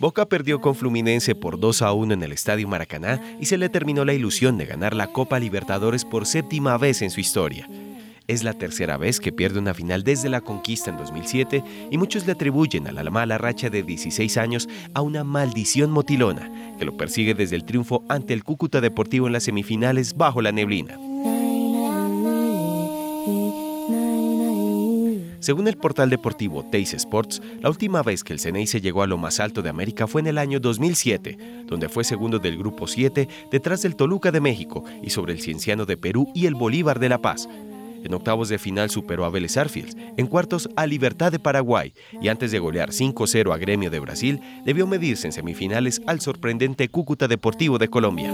Boca perdió con Fluminense por 2 a 1 en el Estadio Maracaná y se le terminó la ilusión de ganar la Copa Libertadores por séptima vez en su historia. Es la tercera vez que pierde una final desde la conquista en 2007 y muchos le atribuyen a la mala racha de 16 años a una maldición motilona que lo persigue desde el triunfo ante el Cúcuta Deportivo en las semifinales bajo la neblina. Según el portal deportivo Teis Sports, la última vez que el se llegó a lo más alto de América fue en el año 2007, donde fue segundo del Grupo 7 detrás del Toluca de México y sobre el Cienciano de Perú y el Bolívar de La Paz. En octavos de final superó a Vélez Arfield, en cuartos a Libertad de Paraguay y antes de golear 5-0 a Gremio de Brasil, debió medirse en semifinales al sorprendente Cúcuta Deportivo de Colombia.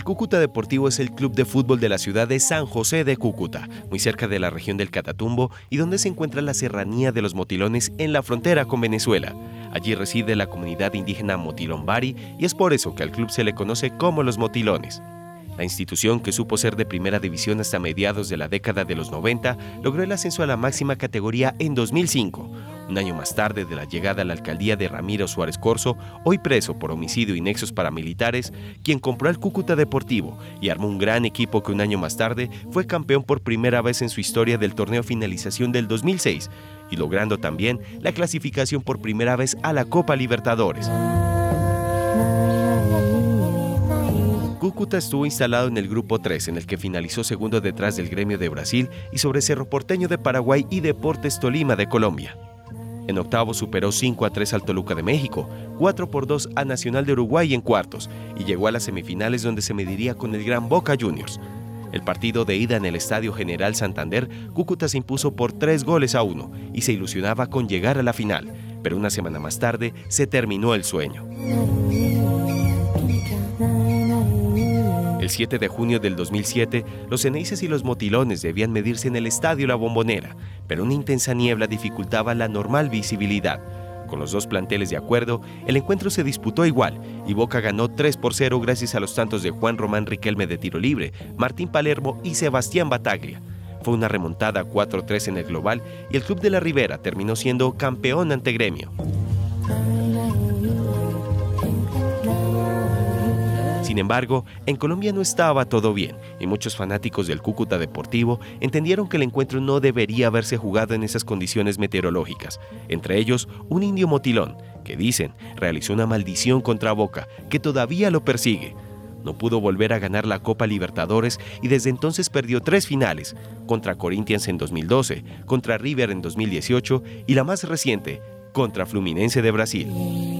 El Cúcuta Deportivo es el club de fútbol de la ciudad de San José de Cúcuta, muy cerca de la región del Catatumbo y donde se encuentra la serranía de los Motilones en la frontera con Venezuela. Allí reside la comunidad indígena Motilombari y es por eso que al club se le conoce como los Motilones. La institución, que supo ser de primera división hasta mediados de la década de los 90, logró el ascenso a la máxima categoría en 2005. Un año más tarde de la llegada a la alcaldía de Ramiro Suárez Corso, hoy preso por homicidio y nexos paramilitares, quien compró el Cúcuta Deportivo y armó un gran equipo que un año más tarde fue campeón por primera vez en su historia del torneo finalización del 2006 y logrando también la clasificación por primera vez a la Copa Libertadores. Cúcuta estuvo instalado en el Grupo 3, en el que finalizó segundo detrás del Gremio de Brasil y sobre Cerro Porteño de Paraguay y Deportes Tolima de Colombia. En octavo superó 5 a 3 al Toluca de México, 4 por 2 a Nacional de Uruguay en cuartos y llegó a las semifinales donde se mediría con el Gran Boca Juniors. El partido de ida en el Estadio General Santander, Cúcuta se impuso por 3 goles a 1 y se ilusionaba con llegar a la final, pero una semana más tarde se terminó el sueño. El 7 de junio del 2007, los Ceneices y los Motilones debían medirse en el Estadio La Bombonera, pero una intensa niebla dificultaba la normal visibilidad. Con los dos planteles de acuerdo, el encuentro se disputó igual y Boca ganó 3 por 0 gracias a los tantos de Juan Román Riquelme de tiro libre, Martín Palermo y Sebastián Bataglia. Fue una remontada 4-3 en el global y el Club de la Ribera terminó siendo campeón ante Gremio. Sin embargo, en Colombia no estaba todo bien y muchos fanáticos del Cúcuta Deportivo entendieron que el encuentro no debería haberse jugado en esas condiciones meteorológicas, entre ellos un indio motilón que dicen realizó una maldición contra Boca que todavía lo persigue. No pudo volver a ganar la Copa Libertadores y desde entonces perdió tres finales, contra Corinthians en 2012, contra River en 2018 y la más reciente, contra Fluminense de Brasil.